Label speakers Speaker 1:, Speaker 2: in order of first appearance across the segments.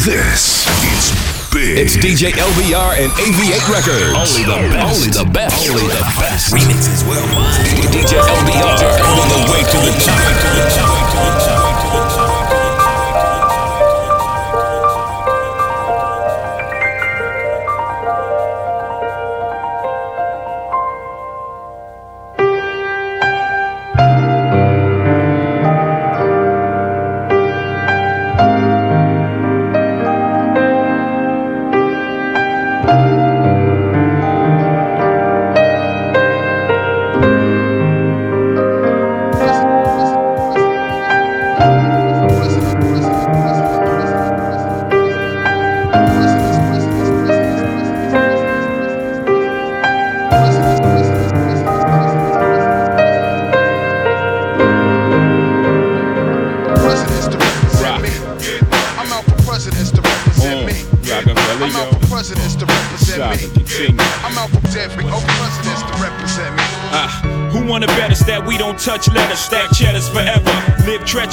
Speaker 1: This is big.
Speaker 2: It's DJ LBR and AV8 Records. Only the best. Only the best. Only the best. Remixes worldwide. DJ LBR. On the way to the top.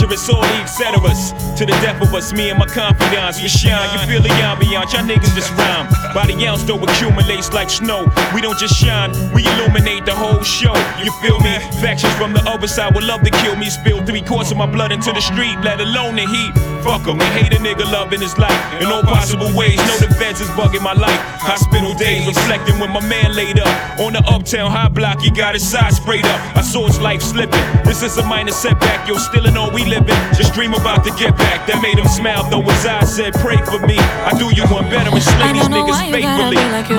Speaker 3: Treacherous, all the etceteras. To the death of us, me and my confidants. We shine, you feel the ambiance, y'all niggas just rhyme. By the ounce, though, accumulates like snow. We don't just shine, we illuminate the whole show. You feel me? Factions from the other side would love to kill me. Spill three quarts of my blood into the street, let alone the heat. Fuck em, hate a nigga loving his life in all possible ways. Know the feds is bugging my life. Hospital days, reflecting when my man laid up. On the uptown high block, he got his side sprayed up. I saw his life slipping. This is a minor setback, yo, still in all we living. Just dream about to get back. That made him smile, though his eyes said, pray for me. I do you one better and slay these niggas faithfully. Like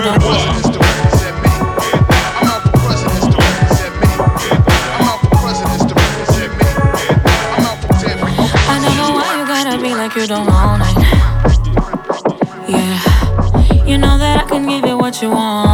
Speaker 4: like you don't own it. Yeah, you know that I can give you what you want.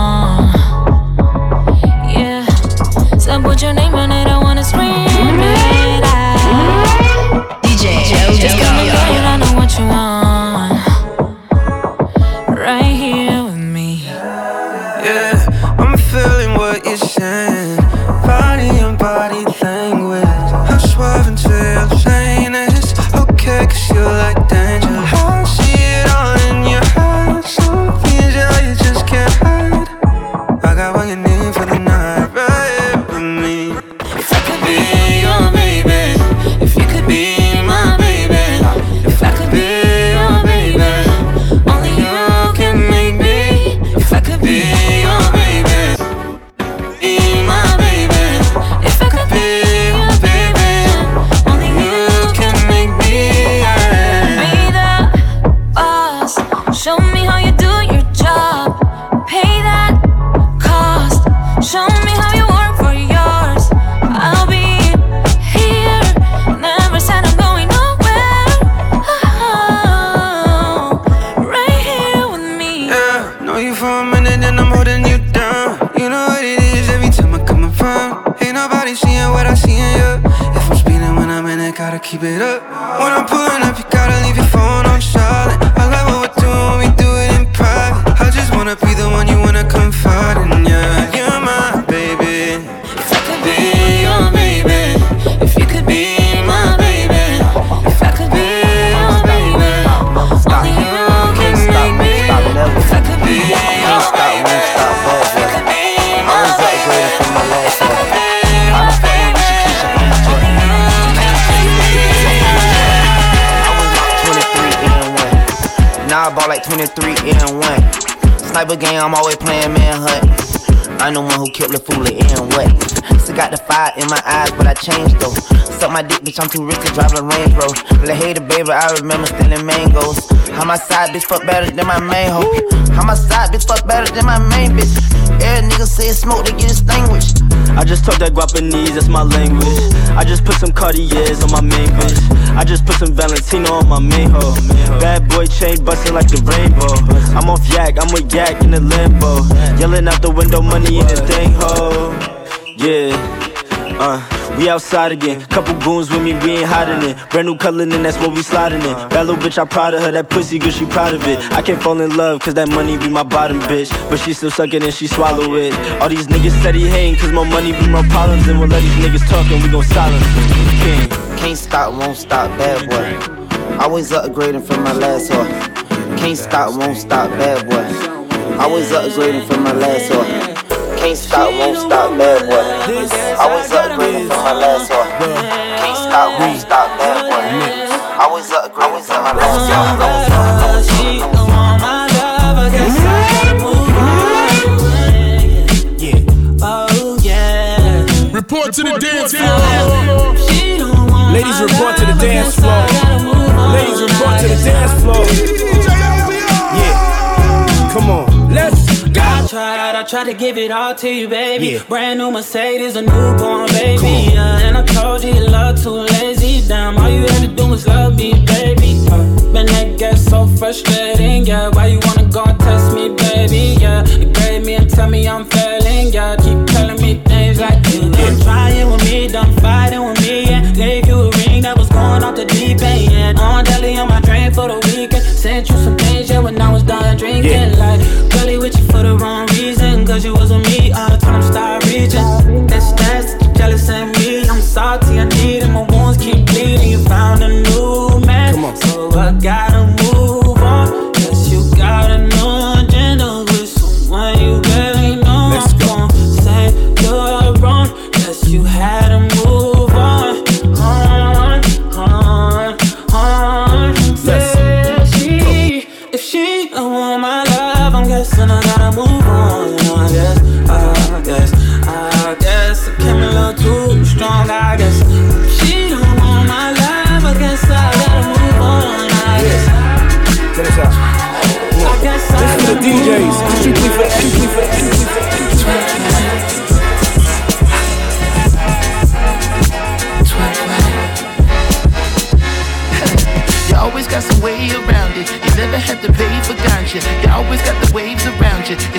Speaker 5: 1. Game, I'm always playing manhunt. I'm the one who killed the fool and what? Still got the fire in my eyes, but I changed though. Suck my dick, bitch, I'm too rich to drive a Range Rover. Let hater, baby, I remember stealing mangoes. How my side bitch fuck better than my main hoe. How my side bitch fuck better than my main bitch. Every nigga say smoke, they get extinguished.
Speaker 6: I just talk that Guapanese, that's my language. I just put some Cartiers on my main bitch. I just put some Valentino on my main hoe. Bad boy chain bustin' like the rainbow. I'm off yak, I'm with yak in the limbo. Yelling out the window, money in the thing hoe. Yeah, uh, we outside again. Couple goons with me, we ain't hiding it. Brand new color, and that's what we sliding in. Uh-huh. Bad little bitch, I proud of her. That pussy good, she proud of it. I can't fall in love, cause that money be my bottom bitch. But she still suck it and she swallow it. All these niggas said he hating, cause more money be my problems. And we'll let these niggas talk and we gon' silence them. King.
Speaker 5: Can't stop, won't stop, bad boy. Always upgrading from my last hoe. Can't stop, won't stop, bad boy. Always upgrading from my last one. Can't stop, won't stop, bad boy. Always upgrading from my last one. Can't stop, won't stop, bad boy. Always upgrading from my last one.
Speaker 7: She don't want my love, I guess I gotta move on. Yeah. Oh yeah.
Speaker 8: Report to the dance floor.
Speaker 7: She don't want
Speaker 9: Ladies,
Speaker 7: my
Speaker 9: report to the dance floor.
Speaker 7: gotta move.
Speaker 9: Ladies, report to the dance floor. Yeah. Come on.
Speaker 7: I tried, I tried to give it all to you, baby.
Speaker 9: Yeah.
Speaker 7: Brand new Mercedes, a newborn baby. Yeah, and I told you you love too lazy. Damn, all you had to do was love me, baby. Uh, man, that gets so frustrating. Yeah, why you wanna Cause you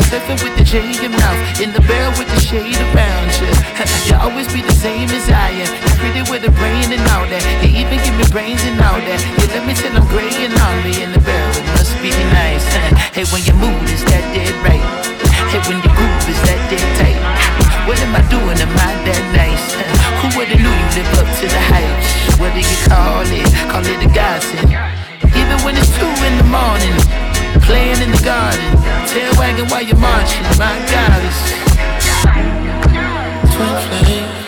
Speaker 10: surfing with the J in your mouth. In the barrel with the shade around you. You always be the same as I am. You're pretty with a brain and all that. You even give me brains and all that. You let me till I'm gray and me in the barrel. It must be nice. Hey, when your mood is that dead right. Hey, when your groove is that dead tight. What am I doing? Am I that nice? Who would've knew you live up to the hype? What do you call it? Call it a godsend. Even when it's two in the morning, playing in the garden, tail wagging while you're marching. My God, it's twin flame.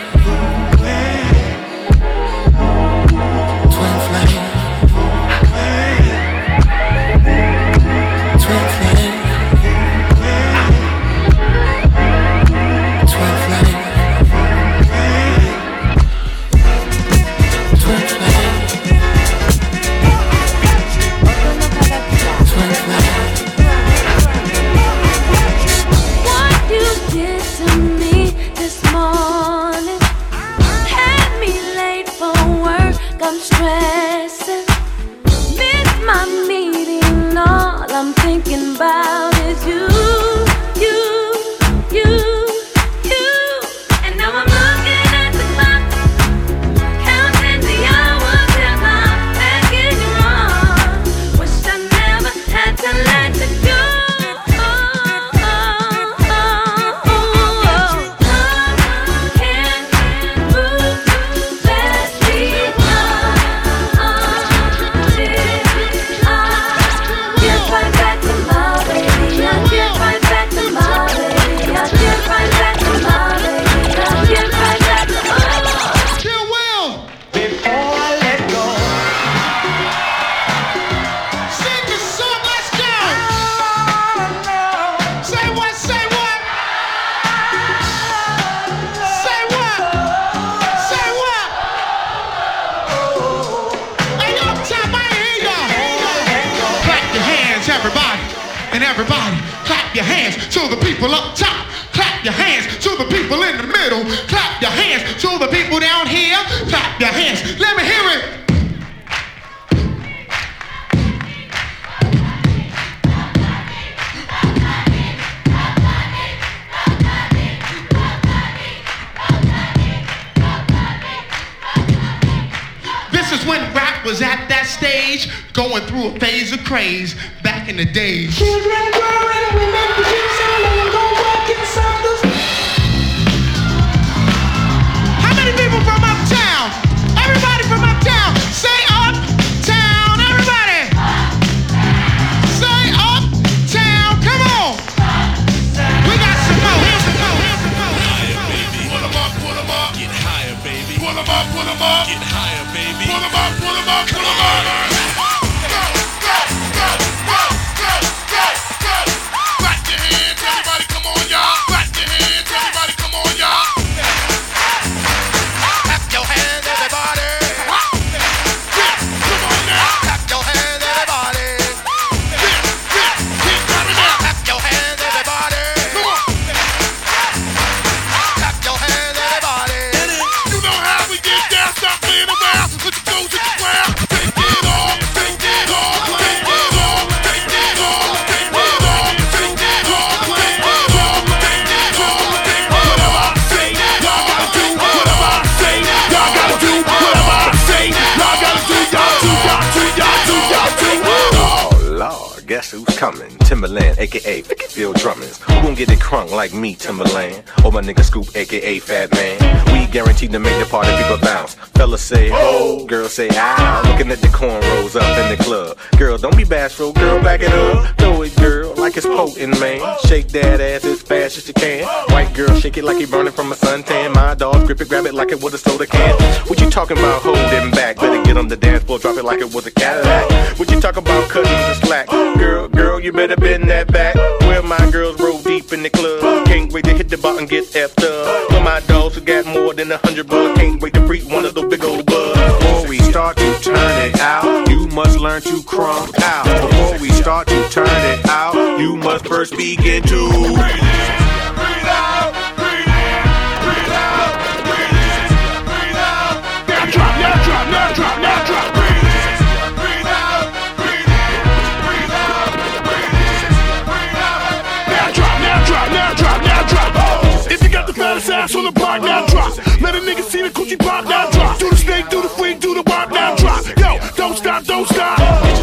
Speaker 11: Through a phase of craze back in the days. Children
Speaker 12: like me, Timbaland? Or my nigga Scoop, aka Fat Man. We guaranteed to make the party people bounce. Fellas say ho, girls say ah. Looking at the cornrows up in the club. Girl, don't be bashful, girl, back it up. Throw it, girl, like it's potent, man. Shake that ass as fast as you can. White girl, shake it like you burning from a suntan. My dog, grip it, grab it like it was a soda can. What you talking about holding back? Better get on the dance floor, drop it like it was a Cadillac. What you talking about cutting the slack? Girl, girl, you better bend that back. Bar and get effed up. For my dogs who got more than a hundred bucks. Can't wait to freak one of those big old bugs. Before we start to turn it out, you must learn to crump out. Before we start to turn it out, you must first begin to
Speaker 8: don't stop.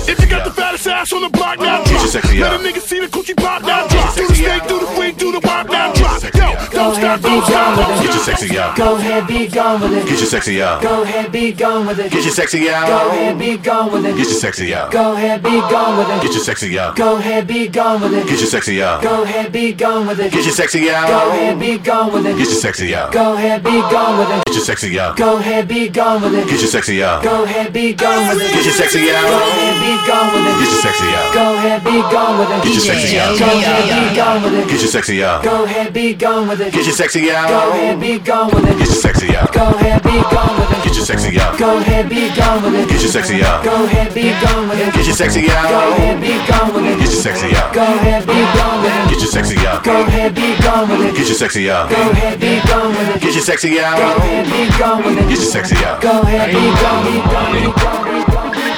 Speaker 8: If you got the fattest ass on the block, now drop. Let a nigga see the coochie pop, now drop. Do the snake, do the freak, do the wop, now drop. Yo, don't stop, don't stop.
Speaker 12: Get your sexy out.
Speaker 13: Go ahead, be gone with it.
Speaker 12: Get your sexy out.
Speaker 13: Go ahead, be gone with it.
Speaker 12: Get your sexy out.
Speaker 13: Go ahead, be gone with it.
Speaker 12: Get your sexy out.
Speaker 13: Go ahead, be gone with it.
Speaker 12: Get your sexy out.
Speaker 13: Go ahead, be gone with it.
Speaker 12: Get your sexy out.
Speaker 13: Go ahead, be gone with it.
Speaker 12: Get your sexy out.
Speaker 13: Go ahead, be gone with it.
Speaker 12: Get your sexy out.
Speaker 13: Go ahead, be gone with it.
Speaker 12: Get your sexy out.
Speaker 13: Go ahead, be gone with it.
Speaker 12: Get your sexy out.
Speaker 13: Go ahead, be gone with it.
Speaker 12: Get your sexy out.
Speaker 13: Go ahead, be gone with it.
Speaker 12: Get your sexy out.
Speaker 13: Go ahead, be gone with it.
Speaker 12: Get your sexy out.
Speaker 13: Go ahead, be gone with it.
Speaker 12: Get your sexy out.
Speaker 13: Go ahead, be gone with it.
Speaker 12: Get your sexy out.
Speaker 13: Go ahead, be gone with it.
Speaker 12: Get your sexy out.
Speaker 13: Go ahead, be gone with it.
Speaker 12: Get your sexy out.
Speaker 13: Go ahead, be gone with it.
Speaker 12: Get your sexy out.
Speaker 13: Go ahead, be gone with it.
Speaker 12: Get your sexy out.
Speaker 13: Go ahead, be gone with it.
Speaker 12: Get your sexy out.
Speaker 13: Go ahead, be gone with it.
Speaker 12: Get your sexy out.
Speaker 13: Go ahead, be gone with it.
Speaker 12: Get your sexy out.
Speaker 13: Go ahead, be gone with it.
Speaker 12: Get your sexy out.
Speaker 13: Go ahead, be gone with it.
Speaker 12: Get your sexy out.
Speaker 13: Go ahead, be gone, be gone, be gone, be gone.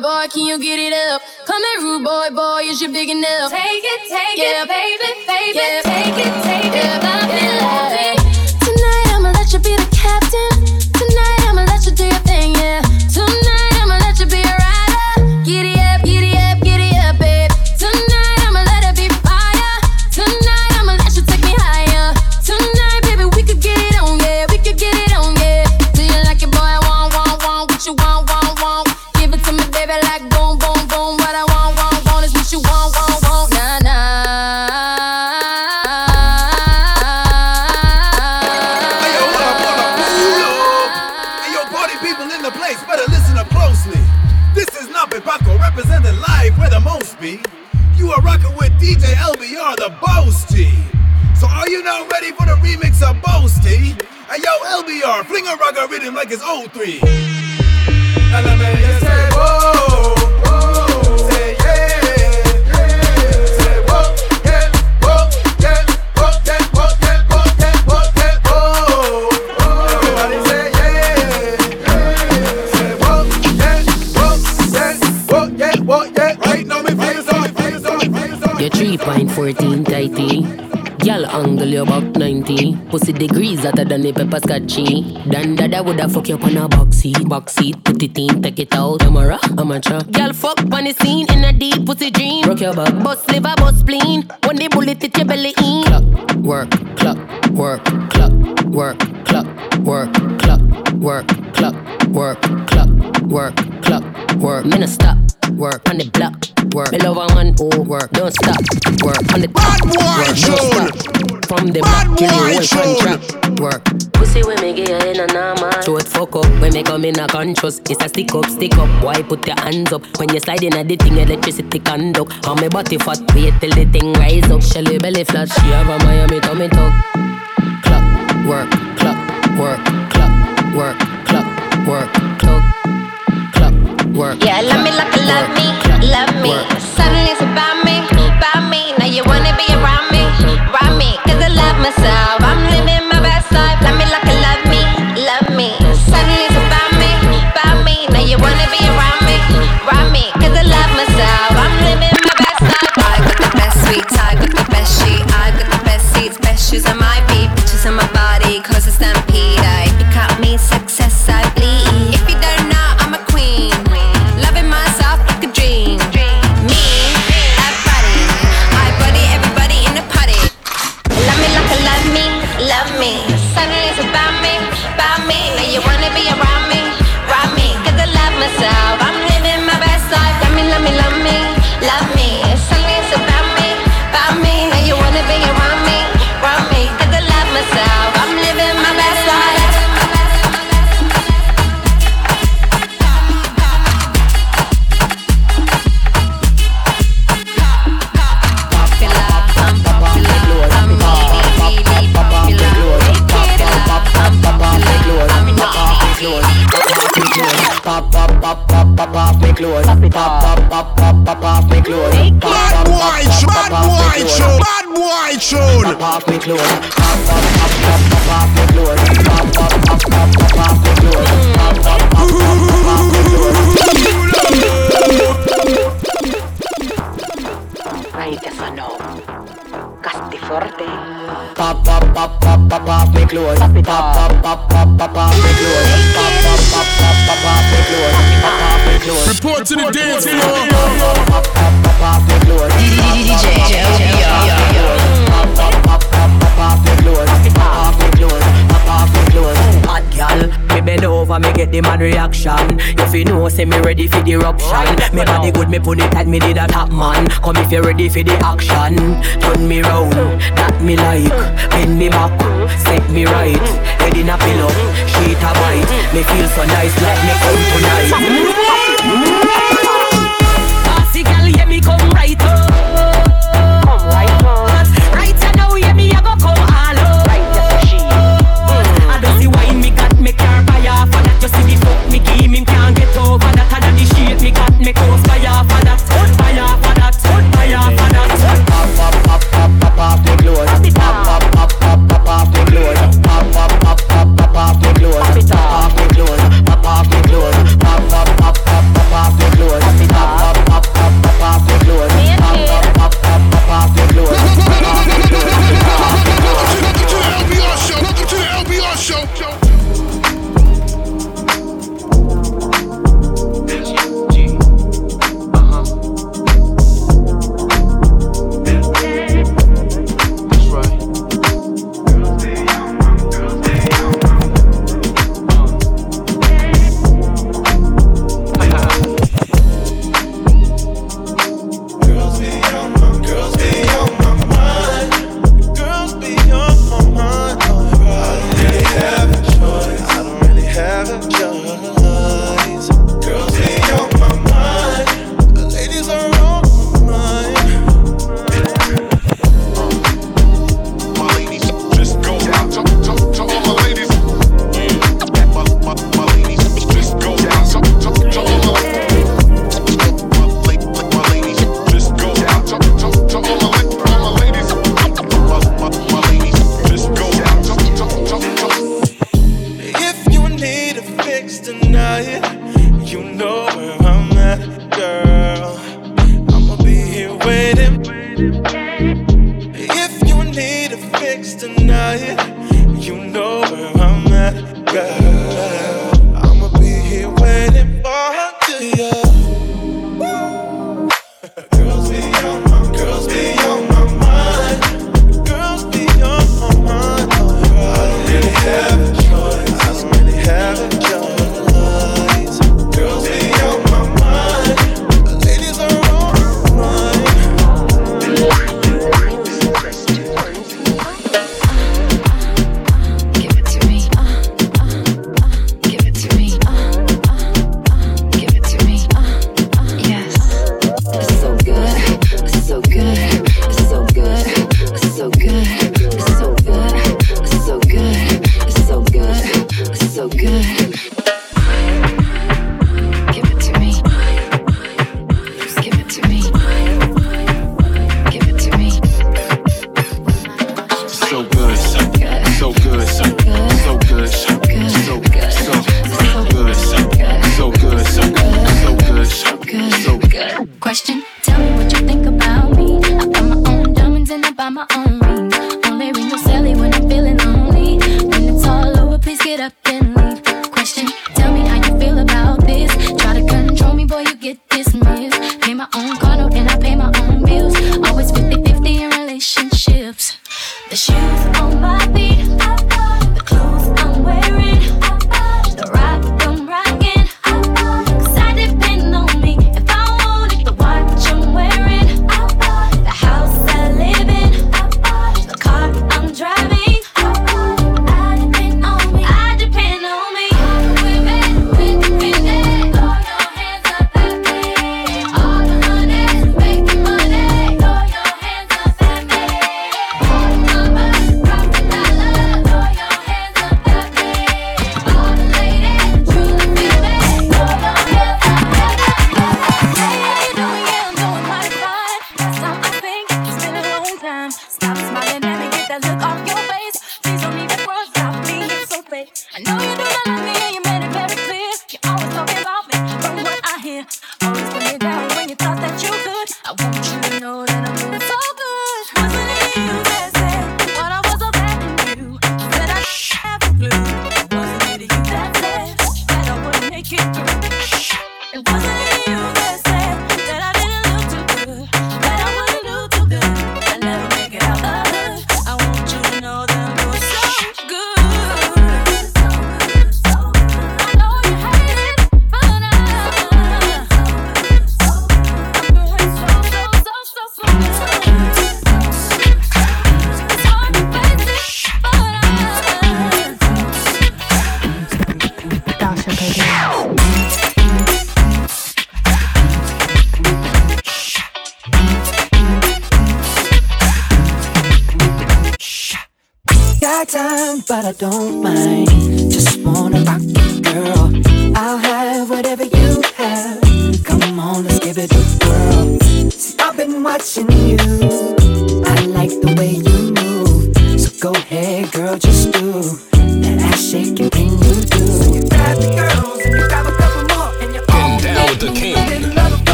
Speaker 13: boy, can you get it up? Come here, rude boy, boy, is you big enough? Take it, take yeah. it, baby, baby, yeah. take it, take yeah. it, love yeah. love it. you
Speaker 14: now ready for the remix of Boasty. And yo, LBR, fling a rocker rhythm like it's 03. Say, whoa.
Speaker 15: 3.14 tighty. Y'all angle you about 90. Pussy degrees hotter than a pepper scotchy. Dan dada woulda fuck you up on a box seat. Box seat, put it in, take it out. Camera, amateur. Y'all fuck on the scene in a deep pussy dream. Rock your back. Bust liver, bust spleen. When the bullet hit your belly in. Clock, work, clock, work, clock, work, clock, work, clock, work, clock, work, clock, work, clock, work. Me no stop work on the block, work. Me love a man who work, don't stop, work on the
Speaker 8: Bad boy
Speaker 15: work, don't stop. From the
Speaker 8: Bad
Speaker 15: block till
Speaker 8: boy
Speaker 15: the whole contract, work. Pussy when me get in a normal. Throw it fuck up when me come in a conscious. It's a stick up, stick up. Why put your hands up when you slide in a the thing electricity conduct? On me body fat, wait till the thing rise up. Shelly belly flat, she have a Miami tummy tuck. Clock, work, clock, work, clock, work, clock, work, clock, clock, work.
Speaker 16: Yeah, let me like you love me, love me. Suddenly it's about me, about me. Now you wanna be around me, around me. Cause I love myself, I'm living my best life. Love
Speaker 8: me. Pop
Speaker 17: get the man reaction. If you know, say me ready for the eruption. Oh, me body good, me put it tight, me did a top man. Come if you ready for the action. Turn me round, that me like. Bend me back, set me right. Head in a pillow, sheet a bite. Me feel so nice, like me come tonight. Him can't get over that. And the shit me got me close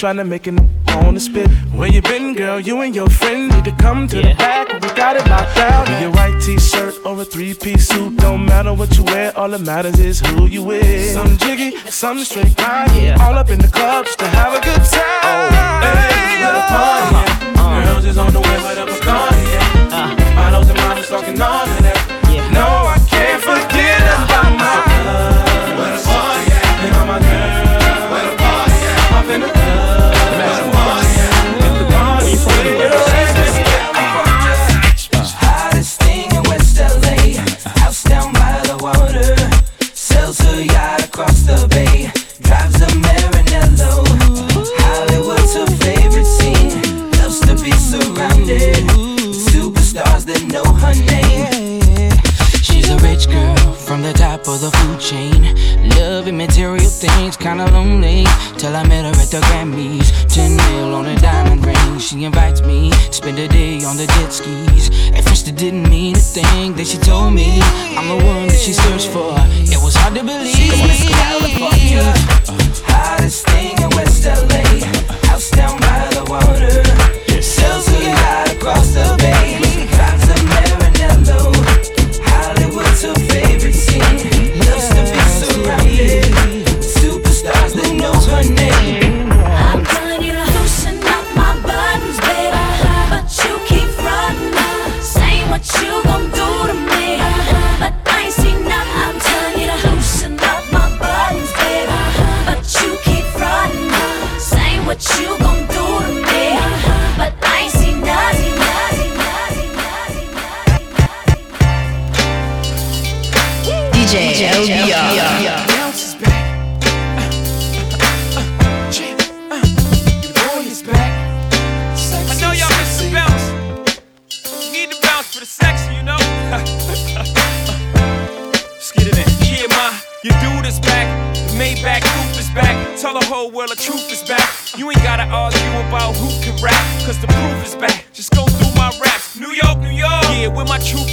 Speaker 18: trying to
Speaker 9: make it
Speaker 13: on the
Speaker 9: spit. Where you been, girl? You and your friend need to come to yeah. the back. We got it locked down. Be a white t-shirt or a three-piece suit. Don't matter what you wear, all that matters is who you with. Some jiggy, some straight grind. Yeah. All up in the clubs to have a good time. Oh, hey, what a party. Uh-huh. uh, Girls is on the way, but I'm a car, yeah. Uh, Models and models talking all of. the
Speaker 19: jet skis. At first, it didn't mean a thing that she told me.
Speaker 20: DJ LBR.
Speaker 3: Your dude is back, the Maybach roof is back. Tell the whole world the truth is back. You ain't gotta argue about who can rap, cause the proof is back.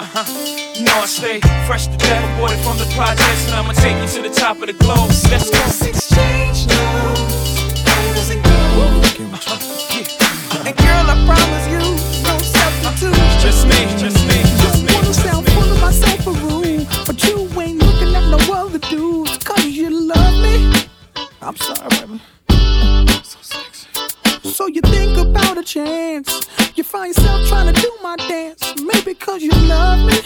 Speaker 3: uh-huh. You know I stay fresh to death, aborted from the projects, and I'ma take you to the top of the globe. Let's go. Exchange now.
Speaker 21: And girl, I promise you, no substitute.
Speaker 3: Just me, just me, just me.
Speaker 21: Wanna sound full of myself a room, but you ain't looking at no other dudes. Cause you love me. I'm sorry, baby. So you think about a chance. You find yourself trying to do my dance. Maybe cause you love me.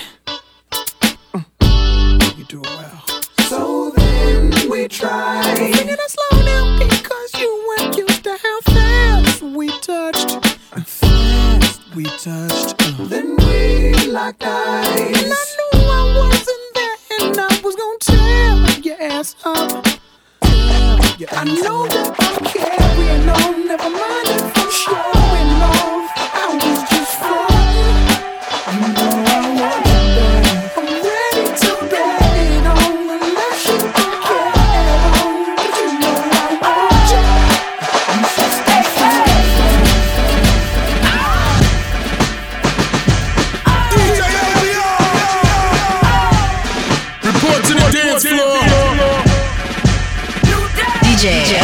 Speaker 21: Mm. You do it well. So then we try. Singing it slow down because you weren't used to how fast we touched. Fast we touched. Then we locked eyes. And I knew I wasn't there, and I was gonna tear your ass up. I know that I'm carrying on. Never mind if I'm showing off.
Speaker 20: DJ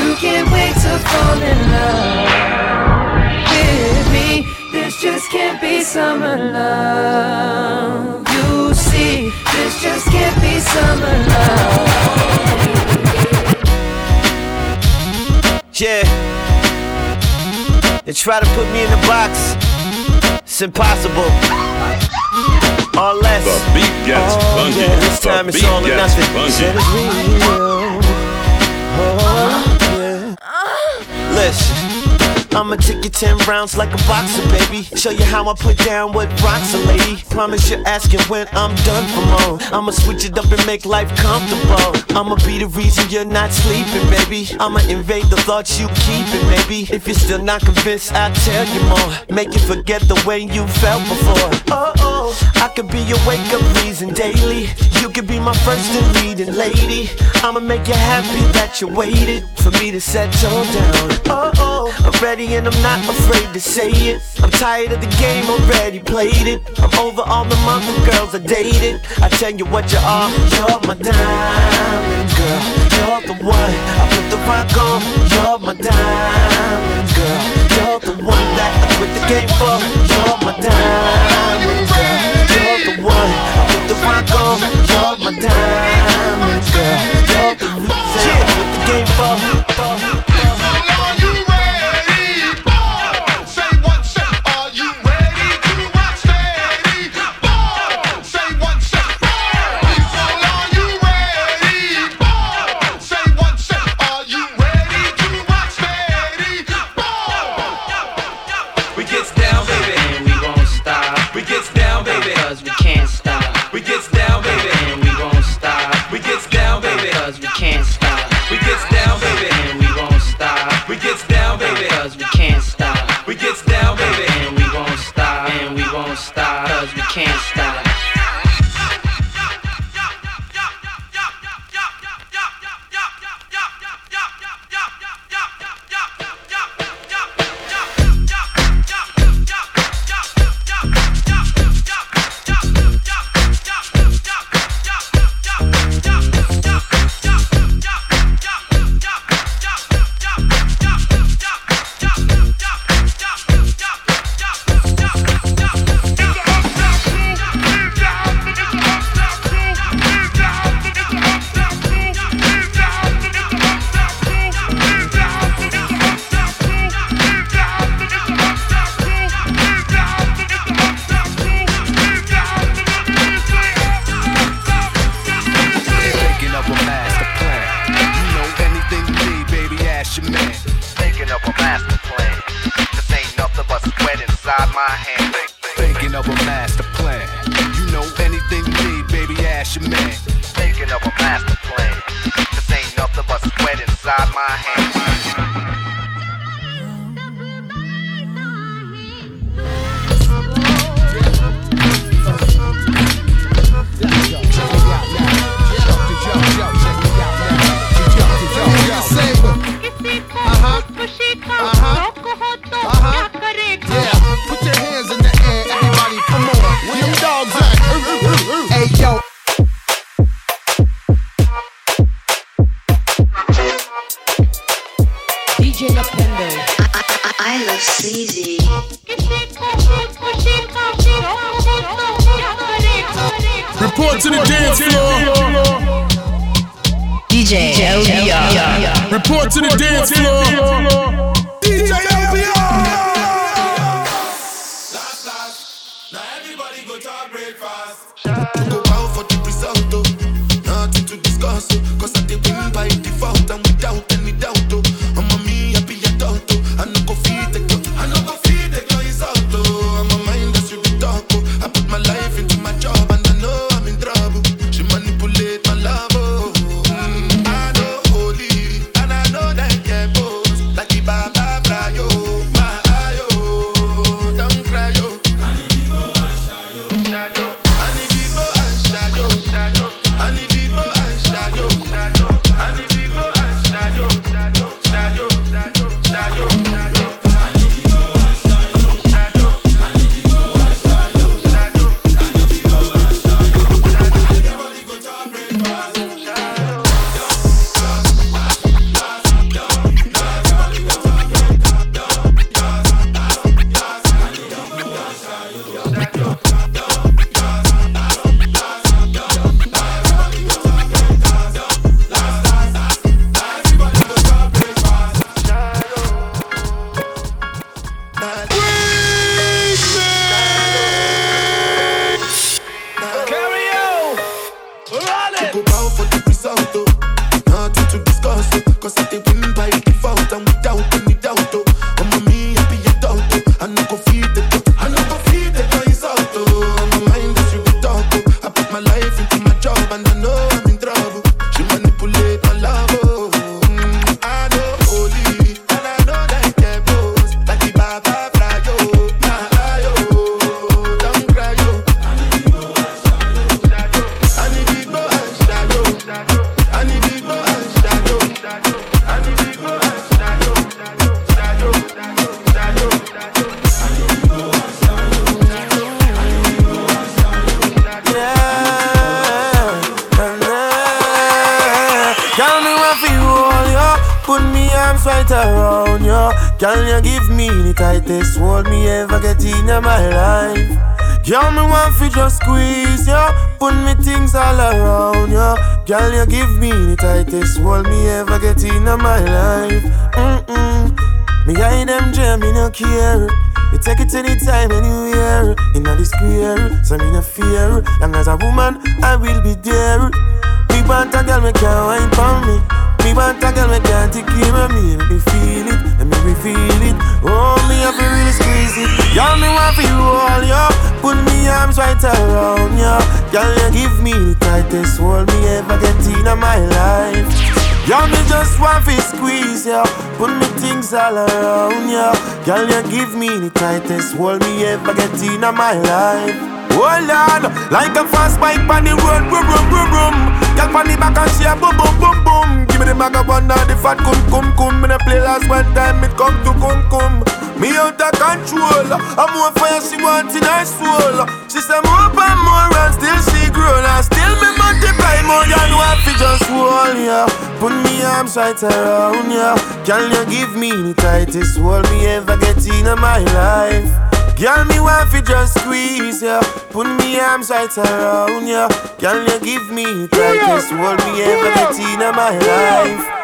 Speaker 22: You can't wait to fall in love with me. This just can't be summer love. You see, this just can't be summer love.
Speaker 23: Yeah. They try to put me in the box. It's impossible. Or less.
Speaker 2: The beat gets
Speaker 23: oh,
Speaker 2: funky.
Speaker 23: Yeah. This
Speaker 2: The
Speaker 23: time it's all or nothing.
Speaker 2: funky.
Speaker 23: Said it's real. Oh, English. I'ma take you 10 rounds like a boxer, baby. Show you how I put down what rocks a lady. Promise you're asking when I'm done for more. I'ma switch it up and make life comfortable. I'ma be the reason you're not sleeping, baby. I'ma invade the thoughts you keeping, maybe. If you're still not convinced, I'll tell you more. Make you forget the way you felt before. Oh, oh, I could be your wake up reason daily. You could be my first and leading lady. I'ma make you happy that you waited for me to settle down. Oh, oh already and I'm not afraid to say it. I'm tired of the game, already played it. I'm over all the monthly girls I dated. I tell you what you are, you're my diamond girl. You're the one I put the rock on. You're my diamond girl. You're the one that I quit the game for. You're my diamond girl. You're the one I put the rock on. You're my diamond.
Speaker 24: My
Speaker 25: life.
Speaker 26: Hold on, like a fast bike on the road, boom, boom, boom, boom. Girl on the back and she a boom, boom, boom, boom. Give me the of one the fat cum, cum, cum. Me the play last one time, it come to cum, cum. Me out of control, I'm more fire she want in her soul. She say more and more and still she grow and still me multiply more than what fi just hold ya. Put me arms right around ya. Can you give me the tightest hold me ever get in my life? Girl, me want fi just squeeze ya. Put me arms right around ya. Girl, you give me the tightest hold me ever get in my life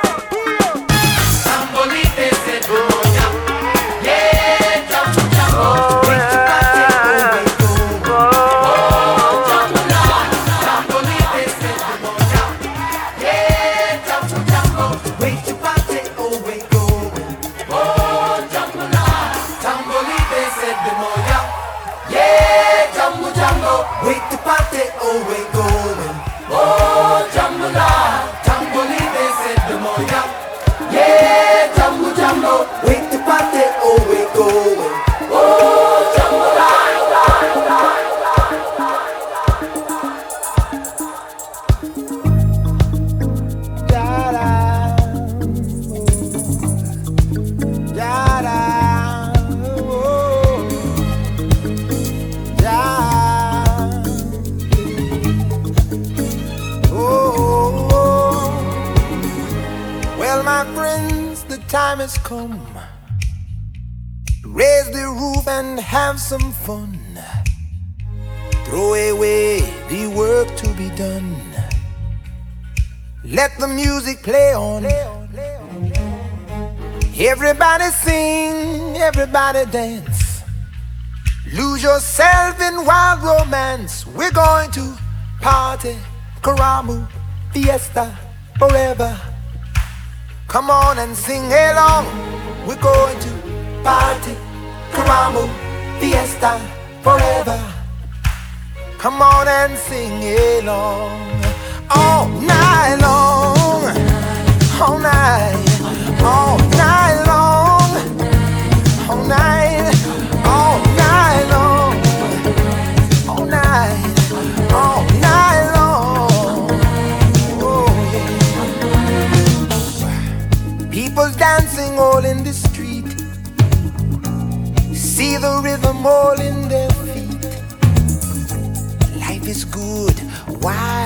Speaker 27: Let the music play on. Everybody sing, everybody dance. Lose yourself in wild romance. We're going to party, Karamu, fiesta, forever. Come on and sing along. We're going to party, Karamu, fiesta, forever. Come on and sing along. All night. All night. Long. All night. All night long. All night. All night long. Oh, yeah. People dancing all in the street. See the rhythm all in their feet. Life is good, sweet.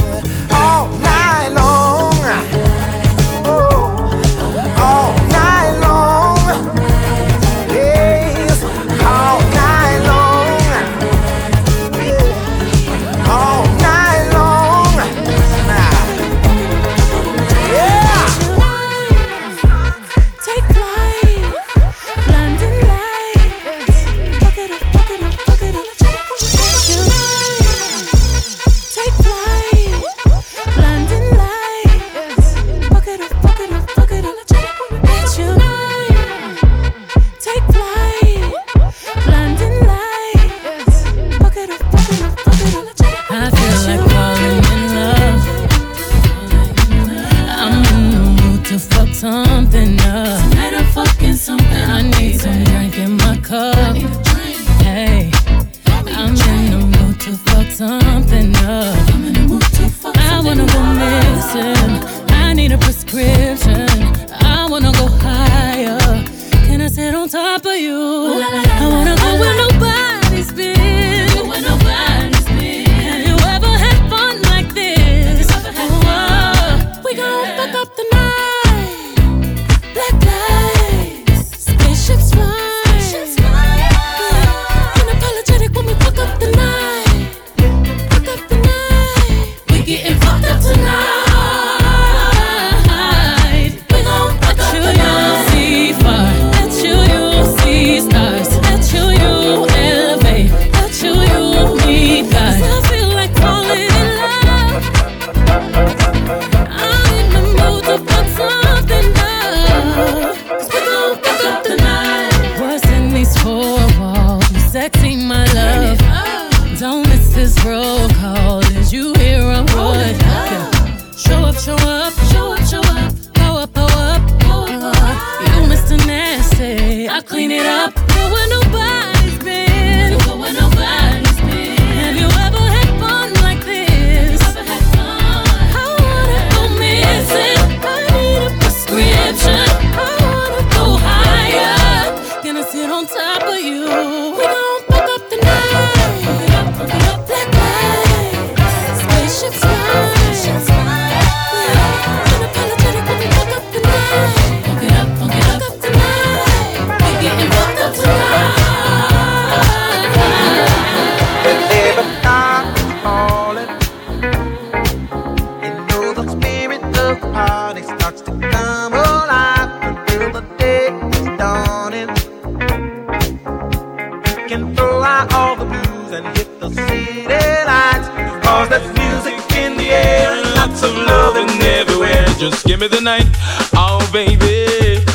Speaker 27: night long.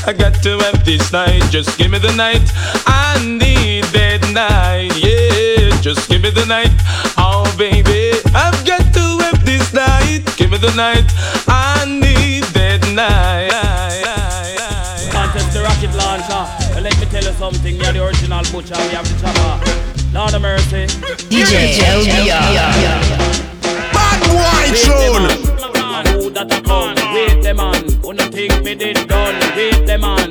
Speaker 28: I
Speaker 29: got to have this night. Just give me the night. I need that night, yeah. Just give me the night, oh baby. I've got to have this night. Give me the night. I need that night.
Speaker 30: Contest the rocket launcher. Well, let me tell you something. You're the original butcher. We have the chopper. Lord of mercy.
Speaker 20: DJ LBR.
Speaker 30: Bad
Speaker 31: boy tune.
Speaker 30: Who that a come? Think me did done? Wait the man.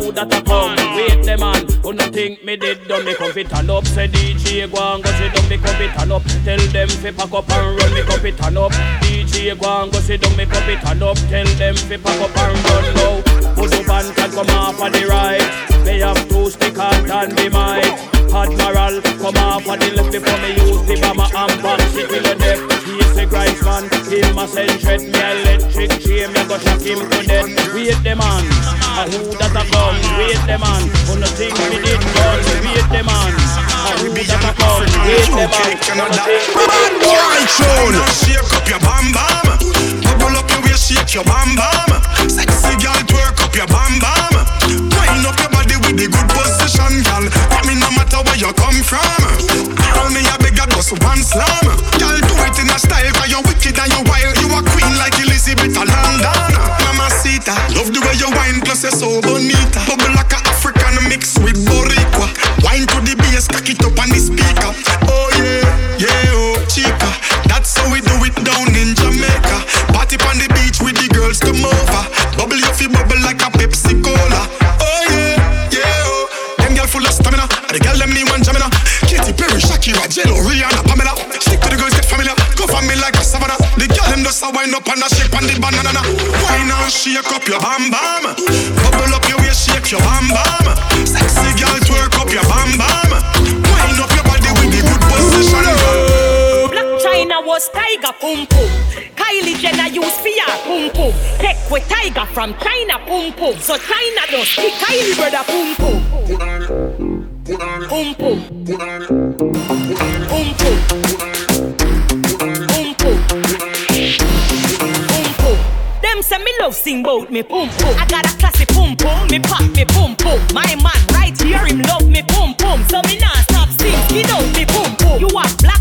Speaker 30: Who that a come? Wait the man. Who no think me did done? Me come fit turn up. Say DJ go and go sit down. Me come fit turn up. Tell them fi pack up and run. Me come fit turn up. DJ go and go sit down. Me come fit turn up. Tell them fi pack up and run now. Put up and come off on the right. They have two stick and the mic. Admiral, come off on the left before me use the bomber and back shit in the death. He's the grinds man, a send threat me electric chain, me go shock him to death. Wait the man, a who that a come? Wait the man, who no think me did done? Wait the man, who that a come? Wait the man, who no think me did done?
Speaker 32: Now shake up your bam bam. Bubble up your waist, shake your bam bam. Sexy girl, twerk up your bam bam. Wind up your body with the good position, girl. Got me no matter where you come from. Call me a beg a just one slam. Girl, do it in a style, cause you're wicked and you're wild. You a queen like Elizabeth of London. Mamacita, love the way you wine, plus you're so bonita. Bubble like a African mixed with Boricua. Wine to the bass, cock it up on the speaker. Oh yeah, yeah, oh chica. That's how we do it down in Jamaica. Party on the beach with the girls come over. Bubble your feet, bubble like a Perry, Shakira, J.Lo, Rihanna, Pamela. Stick to the girls, get familiar. Go for me like a savannah. The girl them just a wind up and a shake on the banana. Wine and shake up your bam bam. Bubble up your waist, shake your bam bam. Sexy girl, twerk up your bam bam. Wind up your body with the good position.
Speaker 13: Blac Chyna was Tyga pum pum. Kylie Jenner use fear pum pum. Take with Tyga from Chyna pum pum. So Chyna don't Kylie brother pum pum. Pum pum. Them say me love sing bout me pum pum. I got a classy pum pum. Me pop me pum pum. My man right here him love me pum pum. So me nah stop sing. Skin out me pum pum. You have black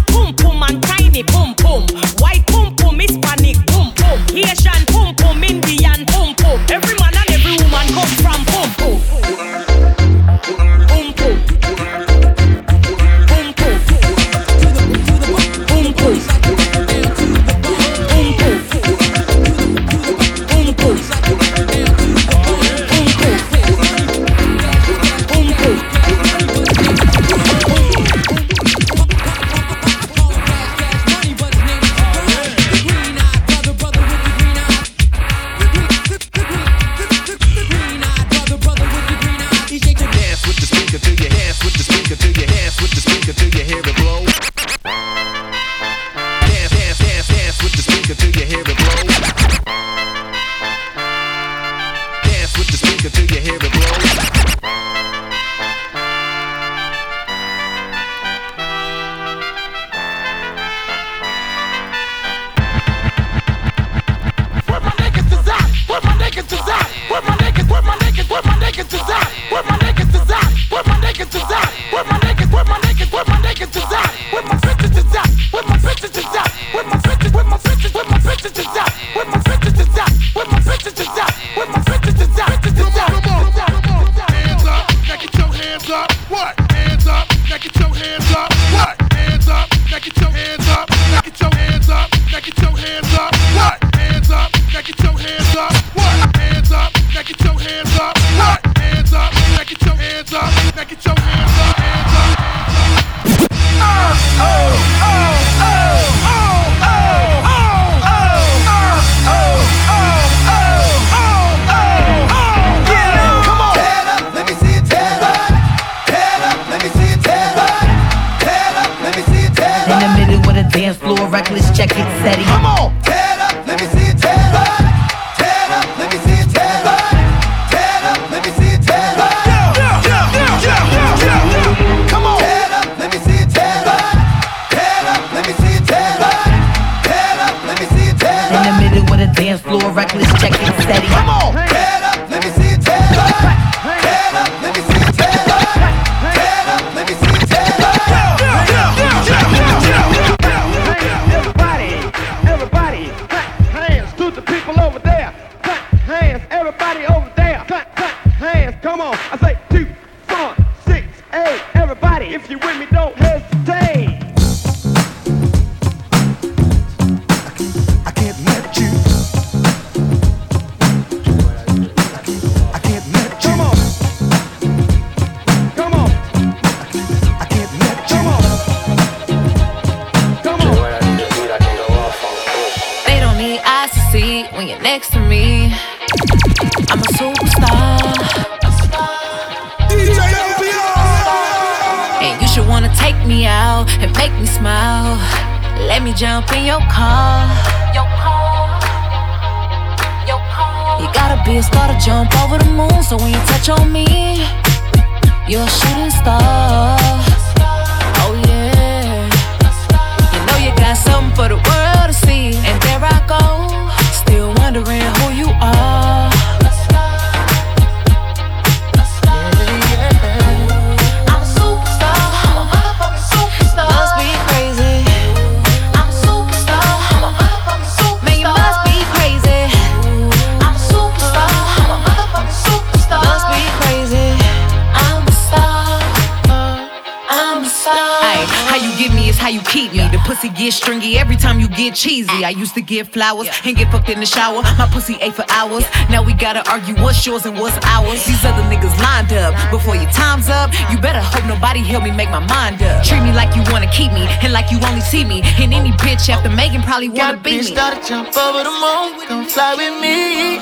Speaker 33: to
Speaker 18: give flowers yeah. and
Speaker 22: get fucked in the shower. My pussy ate for hours. Yeah. Now we gotta argue what's yours and what's ours. These other niggas lined up before your time's up. You better hope nobody help me make my mind up. Treat me like you wanna keep me and like you only see me. And any bitch after Megan probably wanna be me.
Speaker 19: Gotta jump over the moon, come fly with me.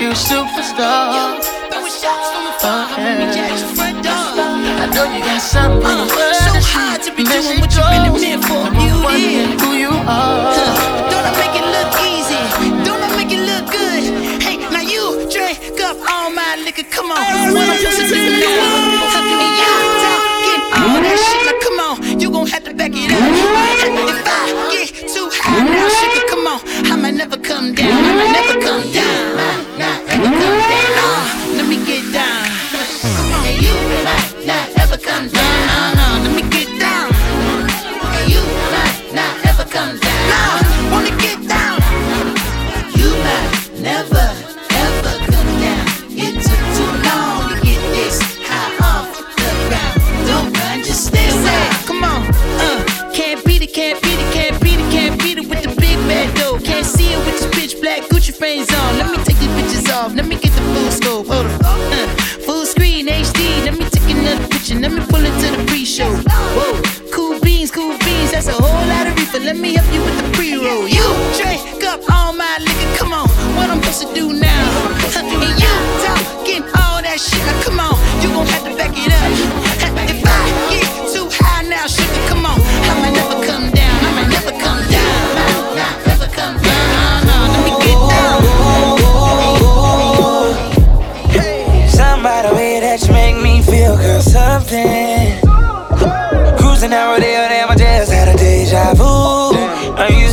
Speaker 19: You superstar. Uh, yeah. I know you got something. Uh,
Speaker 10: doing what you really meant for. You
Speaker 19: is who you are.
Speaker 10: Don't I make it look easy? Don't I make it look good? Hey, now you drink up all my liquor. Come on, I'm supposed to do? HD. Let me take another picture. Let me pull it to the pre-show. Whoa, cool beans, cool beans. That's a whole lot of reefer. Let me help you with the pre-roll. You drink up all my liquor. Come on, what I'm supposed to do now? And you talking all that shit. Now come on.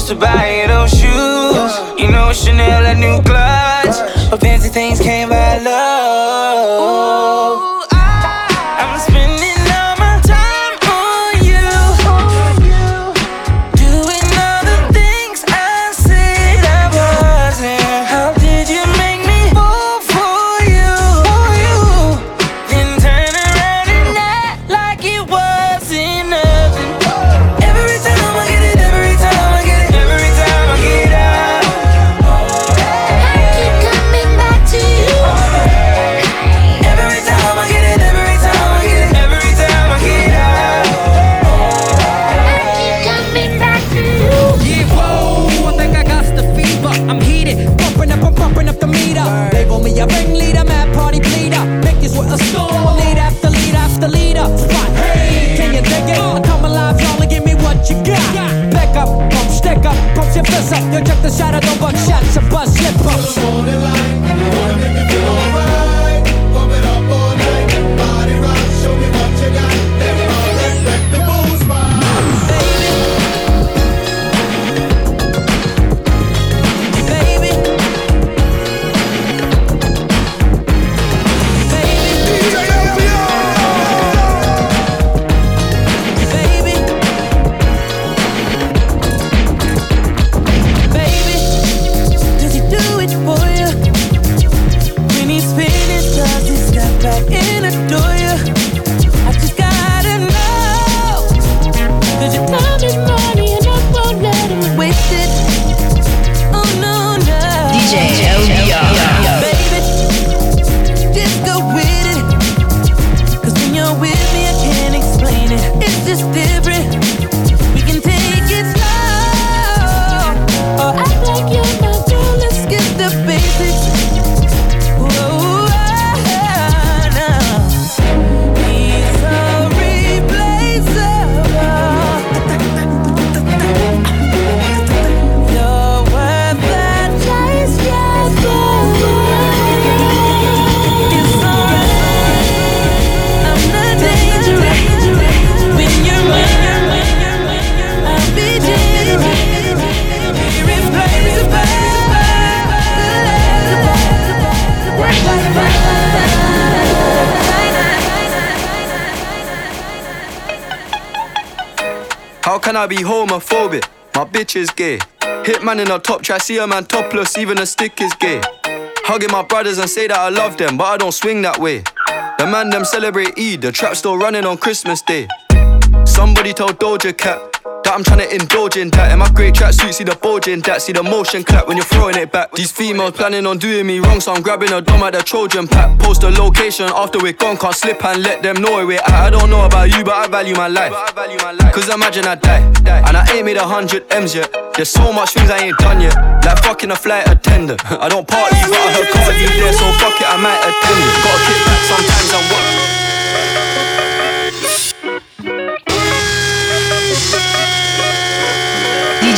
Speaker 10: To
Speaker 7: buy those shoes, you know Chanel and new clutch, but fancy things came by love. I be
Speaker 34: homophobic? My bitch is gay. Hitman in a top try, see a man topless, even a stick is gay. Hugging my brothers and say that I love them, but I don't swing that way. The man them celebrate Eid, the trap still running on Christmas Day. Somebody told Doja Cat that I'm trying to indulge in that. In my great tracksuit, see the bulging. that, see the motion clap when you're throwing it back. These females planning on doing me wrong, so I'm grabbing a dome at the Trojan pack. Post a location after we're gone, can't slip and let them know where at. I don't know about you, but I value my life. Cause imagine I die, and I ain't made a hundred M's yet. There's so much things I ain't done yet, like fucking a flight attendant. I don't party, but I heard Cardi there, so fuck it, I might attend it. Gotta kick back sometimes and what?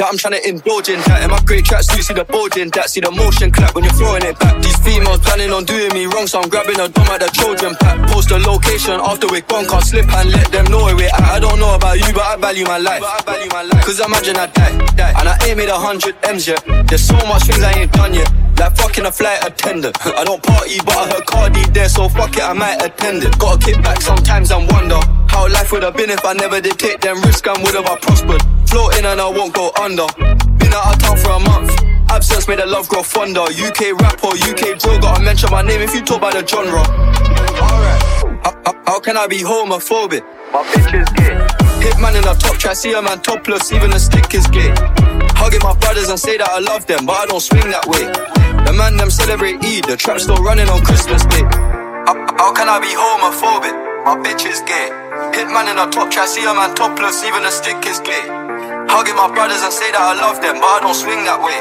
Speaker 34: that I'm trying to indulge in that. In my great tracksuit, see the bulge in that, see the motion clap when you're throwing it back. These females planning on doing me wrong, so I'm grabbing a dome at the Trojan pack. Post a location after we're gone, can't slip and let them know we're at. I don't know about you, but I value my life. Cause imagine I die, die, and I ain't made a hundred M's yet. There's so much things I ain't done yet. Like fucking a flight attendant. I don't party, but I heard Cardi there, so fuck it, I might attend it. Gotta kick back sometimes and wonder how life would have been if I never did take them risks and would have I prospered. Floating and I won't go under. Been out of town for a month. Absence made the love grow fonder. UK rapper, UK drill, gotta mention my name if you talk about the genre. Alright. How, how, how can I be homophobic? My bitch is gay. Hitman in a top try, see a man topless, even a stick is gay. Hugging my brothers and say that I love them, but I don't swing that way. The man them celebrate Eid, the trap still running on Christmas Day. How, how can I be homophobic? My bitch is gay. Hitman in a top try, see a man topless, even a stick is gay. Hugging my brothers and say that I love them, but I don't swing that way.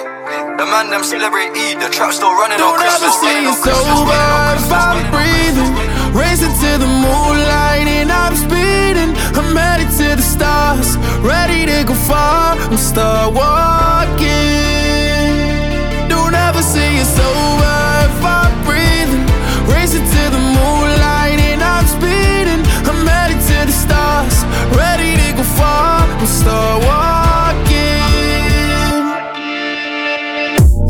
Speaker 34: The man them celebrate Eid, the trap still running
Speaker 7: Don't ever
Speaker 34: Christmas.
Speaker 7: see
Speaker 34: on Christmas,
Speaker 7: sober
Speaker 34: running
Speaker 7: if I'm breathing. Racing to the moonlight and I'm speeding. I'm headed to the stars, ready to go far. I'm star walking. I'm start walking.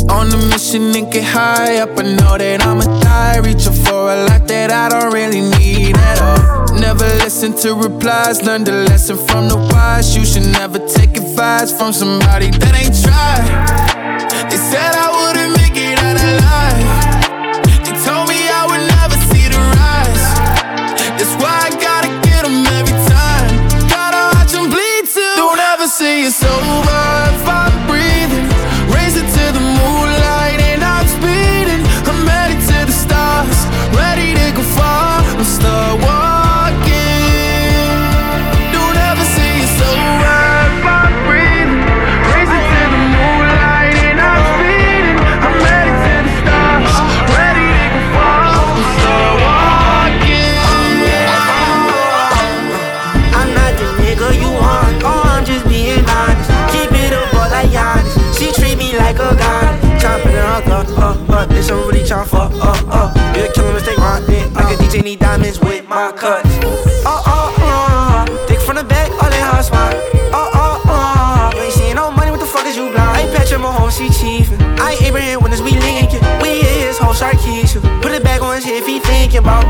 Speaker 7: On a mission and get high up. I know that I'ma die. Reaching for a life that I don't really need at all. Never listen to replies. Learn the lesson from the wise. You should never take advice from somebody that ain't tried. See it's over
Speaker 35: uh, uh, uh. This I'm really trying for, uh, uh. You a killer mistake, dick. I could DJ need diamonds with my cuts. Oh, oh, uh. Dick from the back, all in hot spot. Oh, uh. You ain't seeing no money, what the fuck is you blind? I ain't Patrick Mahomes, she chiefin'. I ain't Abraham Winners, we linkin'. We hit his whole shark Keisha. Put it back on his head if he thinking about.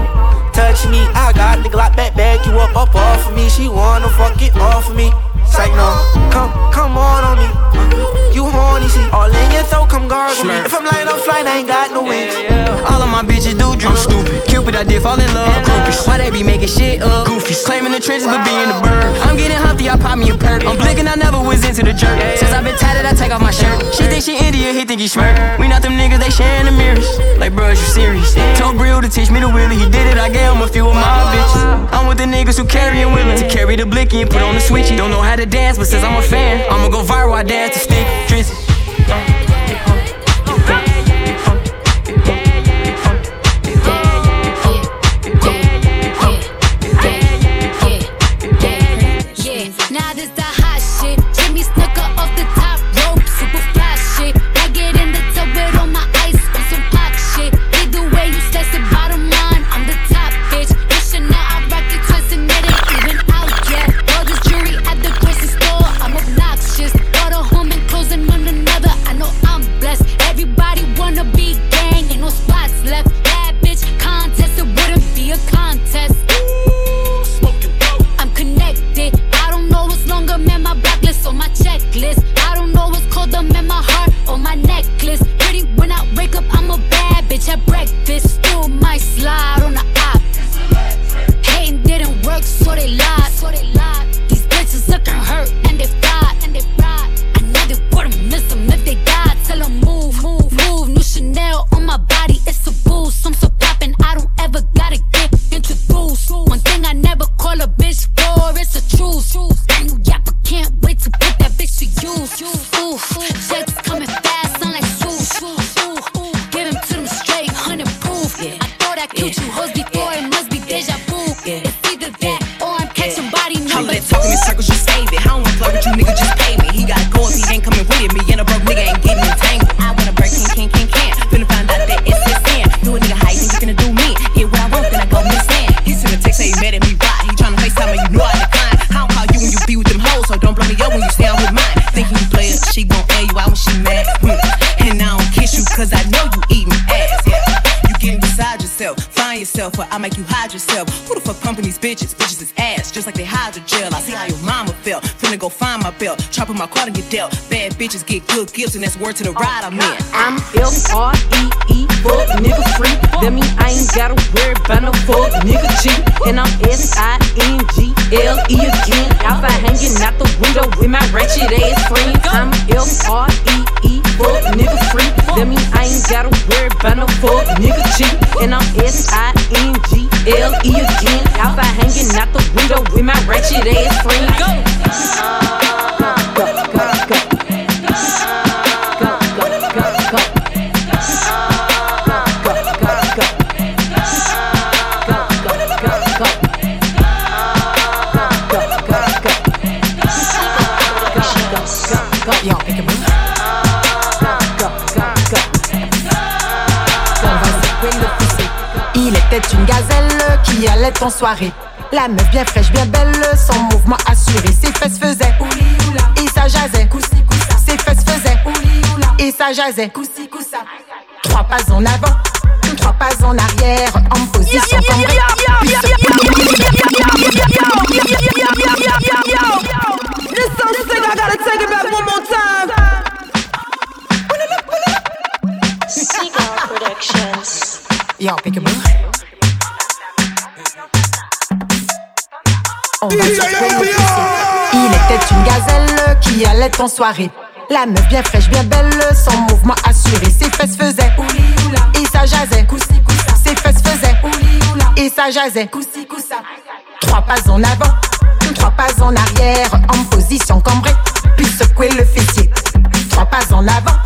Speaker 35: Touch me, I got the Glock back, back you up, up off of me. She wanna fuck it off of me. Psych no, come, come on on me. You horny, see, all in your throat, come gargle me. If I'm lying on flight, I ain't got no wings.
Speaker 36: All of my bitches do drugs. I'm stupid. Cupid, I did fall in love. Groupies. Why they be making shit up? Goofies. Claiming the trenches, but being the bird. I'm getting healthy, I pop me a perk. I'm blinking, I never was into the jerk. Since I've been tatted, I take off my shirt. She think she Indian, he think he smirk. We not them niggas, they sharing the mirrors. Like, bruh, you serious? Told Brill to teach me the wheelie. He did it, I gave him a few of my bitches. I'm with the niggas who carry and willing to carry the blicky and put on the switchy. Don't know how to dance, but since I'm a fan, I'ma go viral. I dance to stick. Drizzy.
Speaker 37: Contest. My
Speaker 36: car to get dealt. Bad bitches get good gifts, and that's word to the ride I'm in.
Speaker 13: I'm F
Speaker 27: en soirée. La meuf bien fraîche, bien belle, son mouvement assuré. Ses fesses faisaient et ça jasait. Ses fesses faisaient et ça jasait. Trois pas en avant, trois pas en arrière, en position cambrée. Allait en soirée. La meuf bien fraîche, bien belle, son mouvement assuré. Ses fesses faisaient et ça jasait. Ses fesses faisaient et ça jasait. Trois pas en avant, trois pas en arrière, en position cambrée, puis secouer le fessier. Trois pas en avant,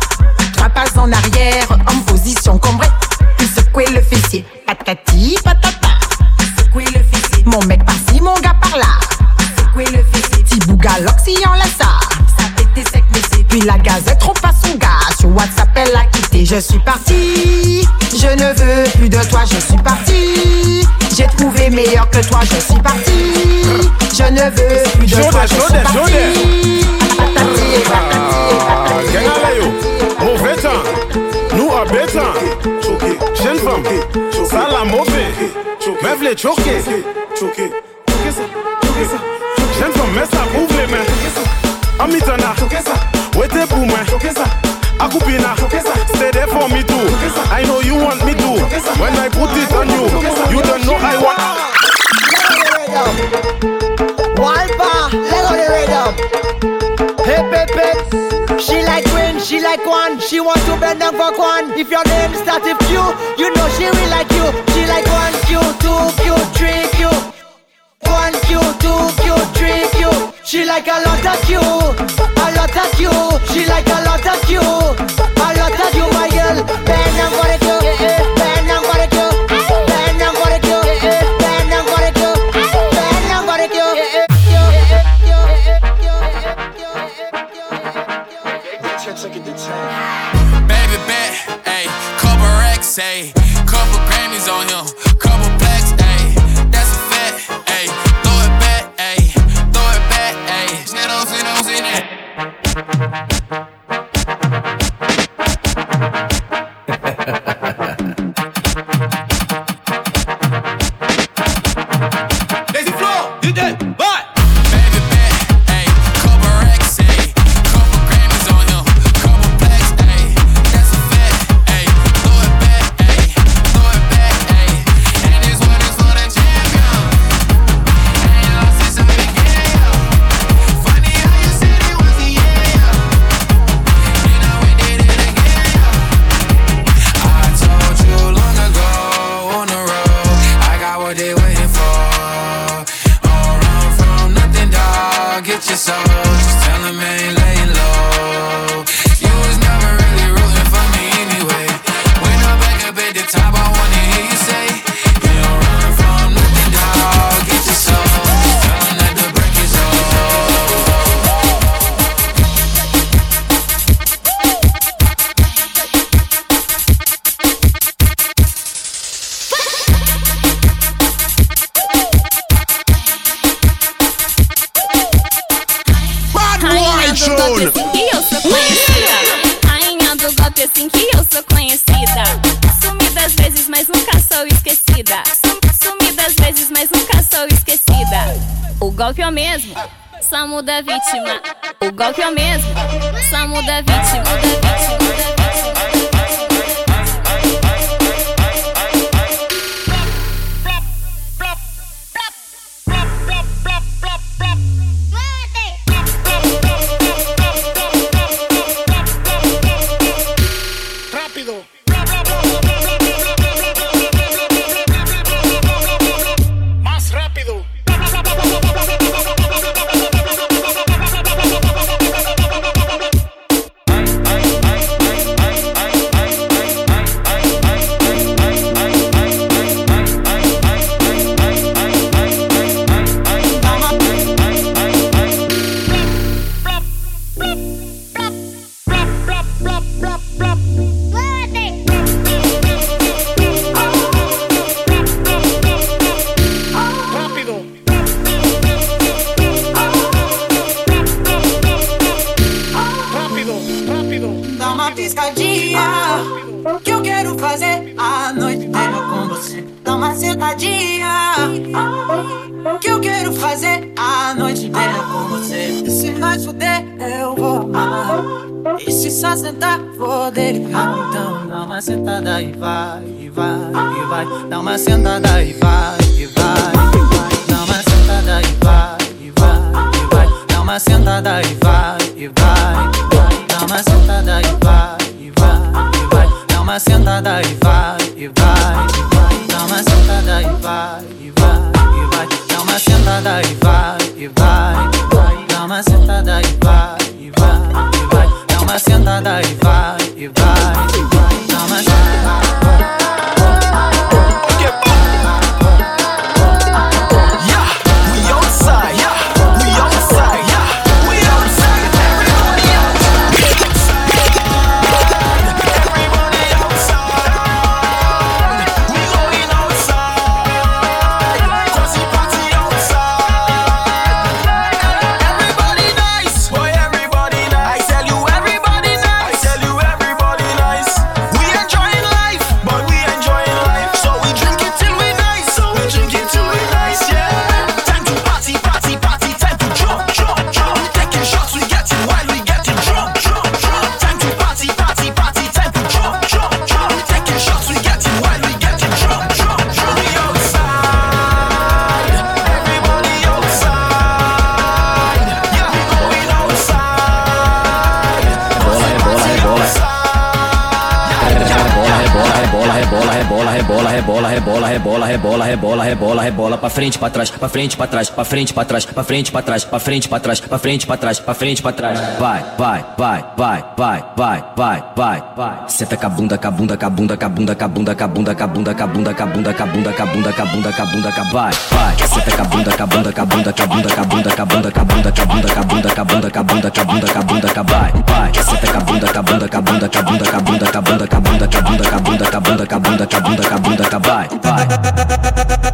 Speaker 27: trois pas en arrière, en position cambrée, puis secouer le fessier. Patati patata, secouer le fessier. Mon mec par-ci, la gazette trop pas son gars. Sur WhatsApp elle a quitté. Je suis parti, je ne veux plus de toi. Je suis parti, j'ai trouvé meilleur que toi. Je suis parti, je ne veux plus de toi. Je suis parti.
Speaker 9: Mauvais temps, nous à béton. Jeune femme, ça la mauvais. Mais v'lez choquer. Jeune femme, mets ça ouvre les mains. Amitana. Stay there for me too. I know you want me to. When I put it on you, you don't know I want.
Speaker 38: Walpa, let go the rhythm. Hip hip. She like queen, she like one. She want to bend down for one. If your name start with Q, you know she will like you. She like one Q, two Q, three Q. One Q, two Q, three Q. She like a lot of Q, a lot of Q. She like a lot of Q, a lot of
Speaker 17: golpe é mesmo,
Speaker 20: para frente, para trás, para frente, para trás, para frente, para trás, para frente, para trás, para frente, para trás, para frente, para trás, para frente, para trás. Vai, vai, vai, vai, vai, vai, vai, vai, vai. Senta com a bunda, com a bunda, com a bunda, com a bunda, com a bunda, com a bunda, com a bunda, com a bunda, com a bunda, com a bunda, com a bunda, com a bunda, com a bunda, com a vai, vai. Senta com a bunda, com a bunda, com a bunda, com a bunda, com a bunda, com a bunda, com a bunda, com a bunda, com a bunda, com a bunda, com a bunda, com a bunda, com a bunda, com a vai, vai. Senta com a bunda, com a bunda, com a bunda, com a bunda, com a bunda, com a bunda, com a bunda, com a bunda, com a bunda, com a bunda, com a bunda, com a bunda, com a bunda, com a bunda, com a vai, vai.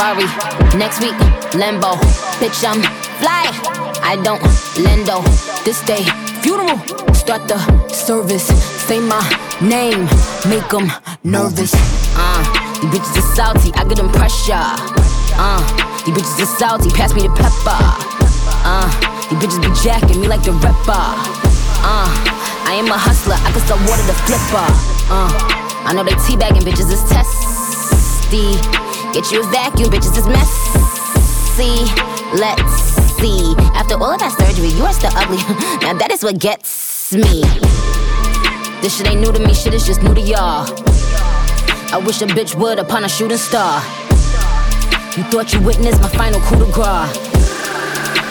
Speaker 15: Next week, Lambo. Bitch, I'm fly. I don't lendo. This day, funeral. Start the service. Say my name. Make them nervous. Uh, these bitches are salty. I get them pressure. Uh, these bitches are salty. Pass me the pepper. Uh, these bitches be jacking me like the rapper. Uh, I am a hustler. I can start water to flipper. Uh, I know they teabagging bitches is testy. Get you a vacuum, bitches, it's messy. Let's see. After all of that surgery, you are still ugly. now that is what gets me. This shit ain't new to me, shit is just new to y'all. I wish a bitch would upon a shooting star. You thought you witnessed my final coup de grace.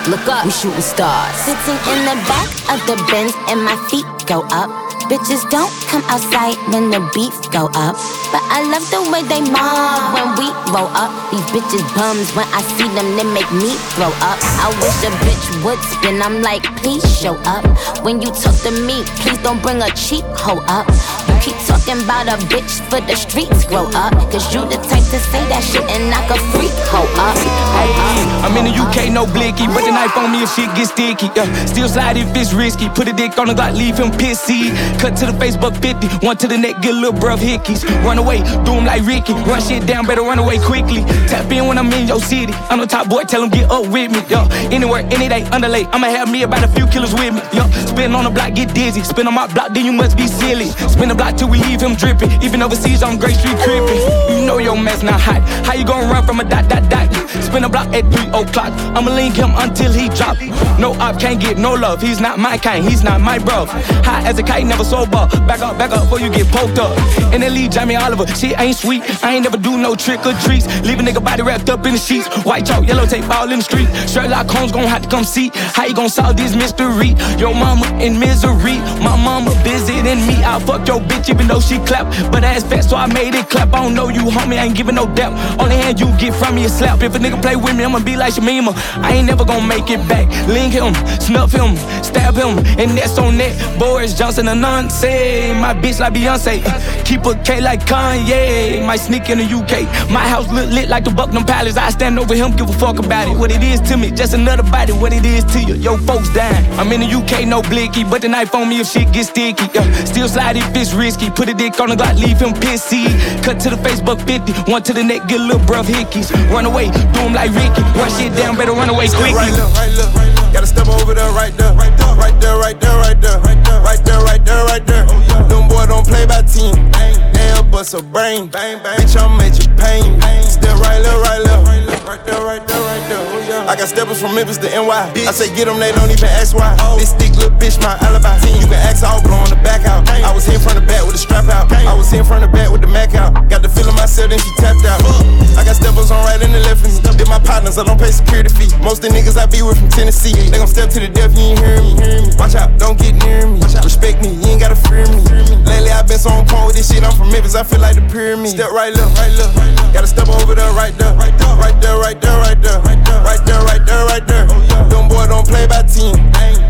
Speaker 15: Look up, we shooting stars.
Speaker 39: Sitting in the back of the Benz and my feet go up. Bitches don't come outside when the beef go up. But I love the way they mob when we roll up. These bitches bums when I see them, they make me throw up. I wish a bitch would spin. I'm like, please show up. When you talk to me, please don't bring a cheap hoe up. You keep Talking about a bitch for the streets, grow up. Cause you the type to say that shit and knock a freak hoe up. Hey,
Speaker 36: I'm in the UK, no blicky. Put the knife on me if shit gets sticky. Uh, still slide if it's risky. Put a dick on the Glock, leave him pissy. Cut to the Facebook 50. One to the neck, get a little bruv hickeys. Run away, do him like Ricky. Run shit down, better run away quickly. Tap in when I'm in your city. I'm the top boy, tell him get up with me. Yo, anywhere, any day, underlay. I'ma have me about a few killers with me. Yo, spin on the block, get dizzy. Spin on my block, then you must be silly. Spin the block till we leave him dripping. Even overseas on Gray Street creeping. You know your man's not hot. How you gonna run from a dot dot dot? Spin a block at three o'clock. I'ma link him until he drop. No op can't get no love. He's not my kind. He's not my bro. High as a kite, never sober. Back up, back up before you get poked up. And the leave Jamie Oliver. She ain't sweet. I ain't never do no trick or treats. Leave a nigga body wrapped up in the sheets. White chalk, yellow tape, all in the street. Sherlock Holmes gon' have to come see how you gon' solve this mystery. Your mama in misery. My mama visiting me. I fuck your bitch even know she clap, but ass fat, so I made it clap. I don't know you, homie, I ain't giving no dap. Only hand you get from me is slap. If a nigga play with me, I'ma be like Shamima. I ain't never gonna make it back. Link him, snuff him, stab him, and that's on that. Boris Johnson, Anansi. My bitch like Beyonce, keep a K like Kanye. Might sneak in the UK. My house look lit like the Buckingham Palace. I stand over him, give a fuck about it. What it is to me, just another body. What it is to you, yo folks dying. I'm in the UK, no blicky, but the knife on me if shit gets sticky. Uh, still slide if it's risky. Put a dick on the Glock, leave him pissy. Cut to the face, but 50. One to the neck, get a little bruv hickeys. Run away, do him like Ricky. Run it down, better run away quick.
Speaker 26: Right there, right there, right there. Gotta step over there, right there. Right there, right there, right there, right there. Right there, right there, right there. Right there. Oh, yeah. Them boy don't play by team. Dang bust her brain. Bang, bang. Bitch, I'm at your pain. Bang. Right left, right left. Right there, right there, right there. Oh, yeah. I got steppers from Memphis to NY. Bitch. I say get them, they don't even ask why. Oh. This thick little bitch, my alibi. You can ask all blowing the back out. Bang. I was in front of back with the strap out. Bang. I was in front of back with the Mac out. Got the feeling myself, then she tapped out. Uh. I got steppers on right and the left of me. Did my partners, I don't pay security fee. Most of the niggas I be with from Tennessee. They gon' step to the death, you ain't hearing me. Watch out, don't get near me. Respect me, you ain't gotta fear me. Lately I've been so on point with this shit, I'm from Memphis. I feel like the pyramid. Step right, left, right, left. Gotta step over there, right there, right there, right there, right there, right there, right there, right there, right there. Right there. Oh, yeah. Them boy don't play by team.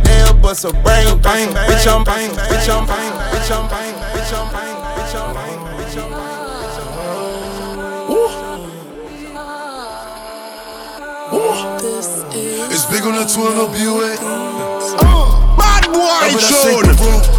Speaker 26: They'll bust a brain, bang, bitch I'm bang, bitch I'm bang, bitch I'm bang, bitch I'm bang, bitch I'm bang, bitch I'm bang.
Speaker 8: This is it's big on the 12 up,
Speaker 40: you eh? at. Uh, bad boy, Jordan.